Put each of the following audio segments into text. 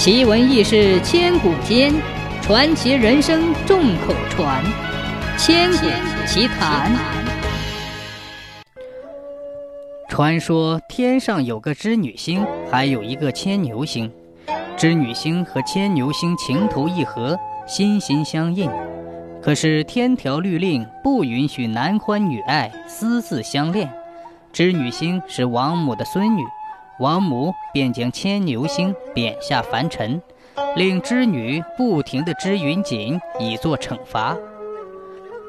奇闻异事千古间，传奇人生众口传。千古奇谈。传说天上有个织女星，还有一个牵牛星。织女星和牵牛星情投意合，心心相印。可是天条律令不允许男欢女爱、私自相恋。织女星是王母的孙女。王母便将牵牛星贬下凡尘，令织女不停地织云锦，以作惩罚。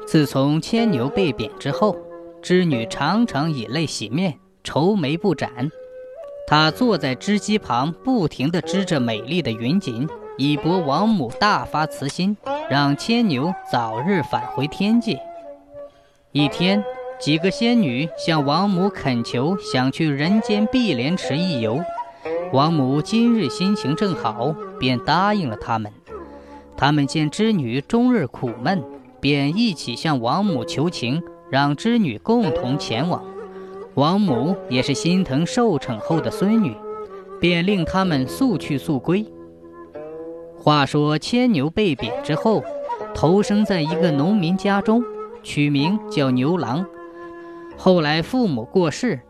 自从牵牛被贬之后，织女常常以泪洗面，愁眉不展。她坐在织机旁，不停地织着美丽的云锦，以博王母大发慈心，让牵牛早日返回天界。一天。几个仙女向王母恳求，想去人间碧莲池一游。王母今日心情正好，便答应了他们。他们见织女终日苦闷，便一起向王母求情，让织女共同前往。王母也是心疼受惩后的孙女，便令他们速去速归。话说牵牛被贬之后，投生在一个农民家中，取名叫牛郎。后来父母过世，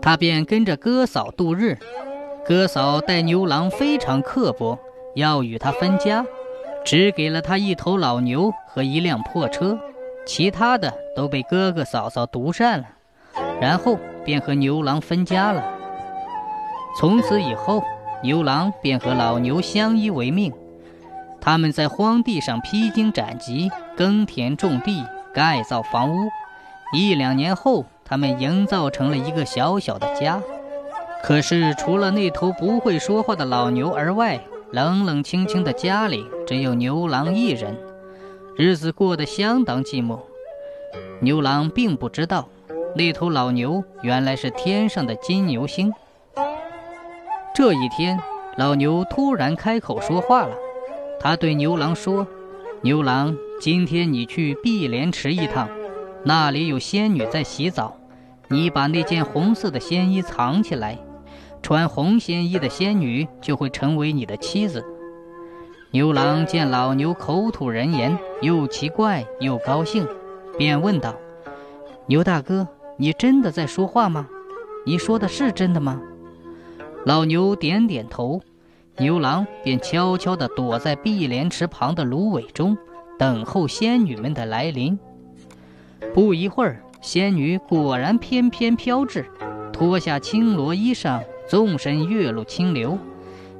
他便跟着哥嫂度日。哥嫂待牛郎非常刻薄，要与他分家，只给了他一头老牛和一辆破车，其他的都被哥哥嫂嫂独占了。然后便和牛郎分家了。从此以后，牛郎便和老牛相依为命。他们在荒地上披荆斩棘，耕田种地，盖造房屋。一两年后。他们营造成了一个小小的家，可是除了那头不会说话的老牛而外，冷冷清清的家里只有牛郎一人，日子过得相当寂寞。牛郎并不知道，那头老牛原来是天上的金牛星。这一天，老牛突然开口说话了，他对牛郎说：“牛郎，今天你去碧莲池一趟。”那里有仙女在洗澡，你把那件红色的仙衣藏起来，穿红仙衣的仙女就会成为你的妻子。牛郎见老牛口吐人言，又奇怪又高兴，便问道：“牛大哥，你真的在说话吗？你说的是真的吗？”老牛点点头，牛郎便悄悄地躲在碧莲池旁的芦苇中，等候仙女们的来临。不一会儿，仙女果然翩翩飘至，脱下青罗衣裳，纵身跃入清流。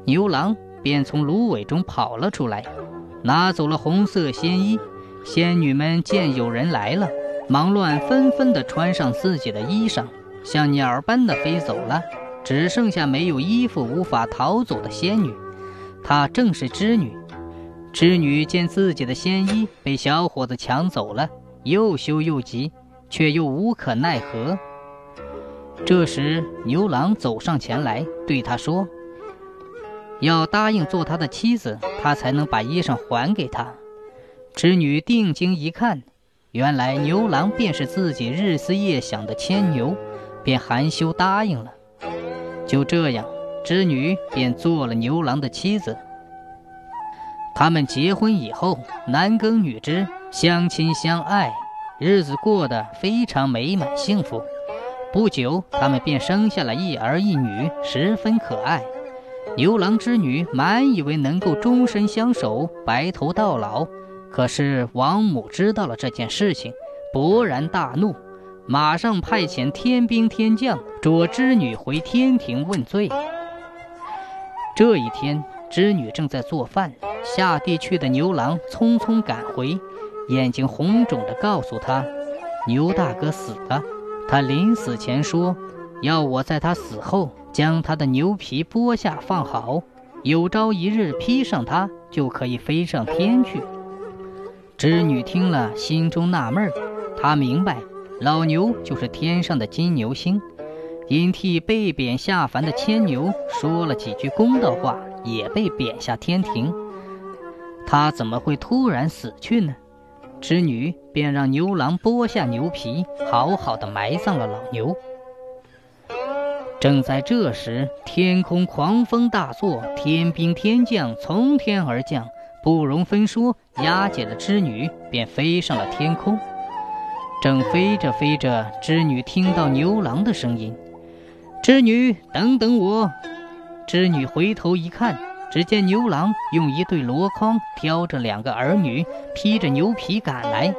牛郎便从芦苇中跑了出来，拿走了红色仙衣。仙女们见有人来了，忙乱纷纷地穿上自己的衣裳，像鸟儿般的飞走了。只剩下没有衣服、无法逃走的仙女，她正是织女。织女见自己的仙衣被小伙子抢走了。又羞又急，却又无可奈何。这时，牛郎走上前来，对他说：“要答应做他的妻子，他才能把衣裳还给他。”织女定睛一看，原来牛郎便是自己日思夜想的牵牛，便含羞答应了。就这样，织女便做了牛郎的妻子。他们结婚以后，男耕女织。相亲相爱，日子过得非常美满幸福。不久，他们便生下了一儿一女，十分可爱。牛郎织女满以为能够终身相守，白头到老。可是王母知道了这件事情，勃然大怒，马上派遣天兵天将捉织女回天庭问罪。这一天，织女正在做饭，下地去的牛郎匆匆赶回。眼睛红肿的告诉他，牛大哥死了。他临死前说，要我在他死后将他的牛皮剥下放好，有朝一日披上它，就可以飞上天去。织女听了，心中纳闷儿。她明白，老牛就是天上的金牛星，因替被贬下凡的牵牛说了几句公道话，也被贬下天庭。他怎么会突然死去呢？织女便让牛郎剥下牛皮，好好的埋葬了老牛。正在这时，天空狂风大作，天兵天将从天而降，不容分说，押解了织女，便飞上了天空。正飞着飞着，织女听到牛郎的声音：“织女，等等我！”织女回头一看，只见牛郎用一对箩筐挑着两个儿女，披着牛皮赶来。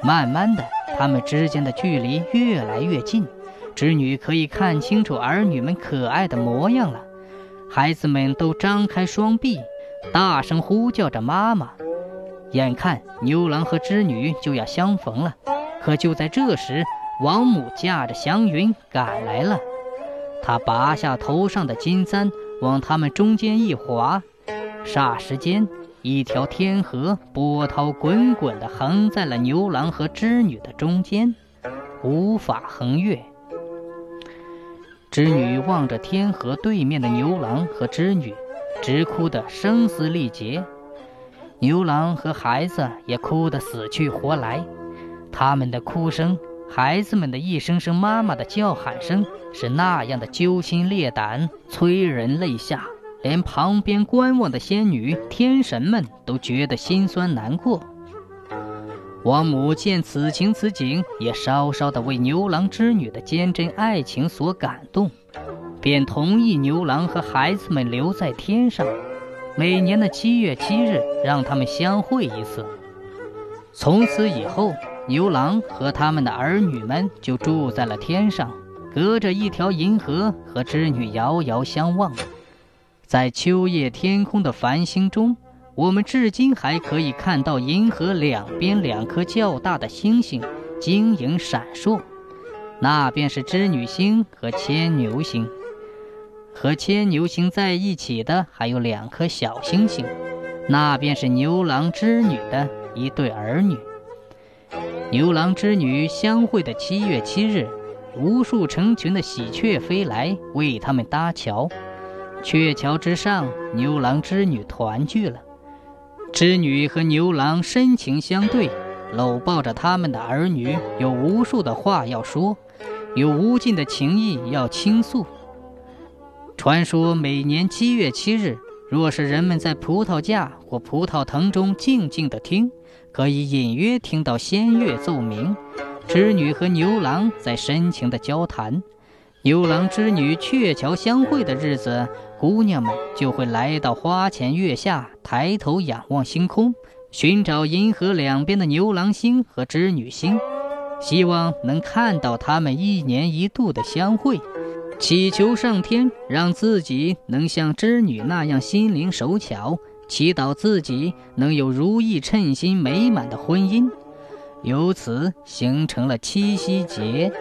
慢慢的，他们之间的距离越来越近，织女可以看清楚儿女们可爱的模样了。孩子们都张开双臂，大声呼叫着妈妈。眼看牛郎和织女就要相逢了，可就在这时，王母驾着祥云赶来了。她拔下头上的金簪，往他们中间一划，霎时间。一条天河波涛滚滚地横在了牛郎和织女的中间，无法横越。织女望着天河对面的牛郎和织女，直哭得声嘶力竭。牛郎和孩子也哭得死去活来，他们的哭声，孩子们的一声声妈妈的叫喊声，是那样的揪心裂胆，催人泪下。连旁边观望的仙女、天神们都觉得心酸难过。王母见此情此景，也稍稍的为牛郎织女的坚贞爱情所感动，便同意牛郎和孩子们留在天上，每年的七月七日让他们相会一次。从此以后，牛郎和他们的儿女们就住在了天上，隔着一条银河，和织女遥遥相望。在秋夜天空的繁星中，我们至今还可以看到银河两边两颗较大的星星晶莹闪烁，那便是织女星和牵牛星。和牵牛星在一起的还有两颗小星星，那便是牛郎织女的一对儿女。牛郎织女相会的七月七日，无数成群的喜鹊飞来为他们搭桥。鹊桥之上，牛郎织女团聚了。织女和牛郎深情相对，搂抱着他们的儿女，有无数的话要说，有无尽的情意要倾诉。传说每年七月七日，若是人们在葡萄架或葡萄藤中静静地听，可以隐约听到仙乐奏鸣，织女和牛郎在深情地交谈。牛郎织女鹊桥相会的日子。姑娘们就会来到花前月下，抬头仰望星空，寻找银河两边的牛郎星和织女星，希望能看到他们一年一度的相会，祈求上天让自己能像织女那样心灵手巧，祈祷自己能有如意称心、美满的婚姻，由此形成了七夕节。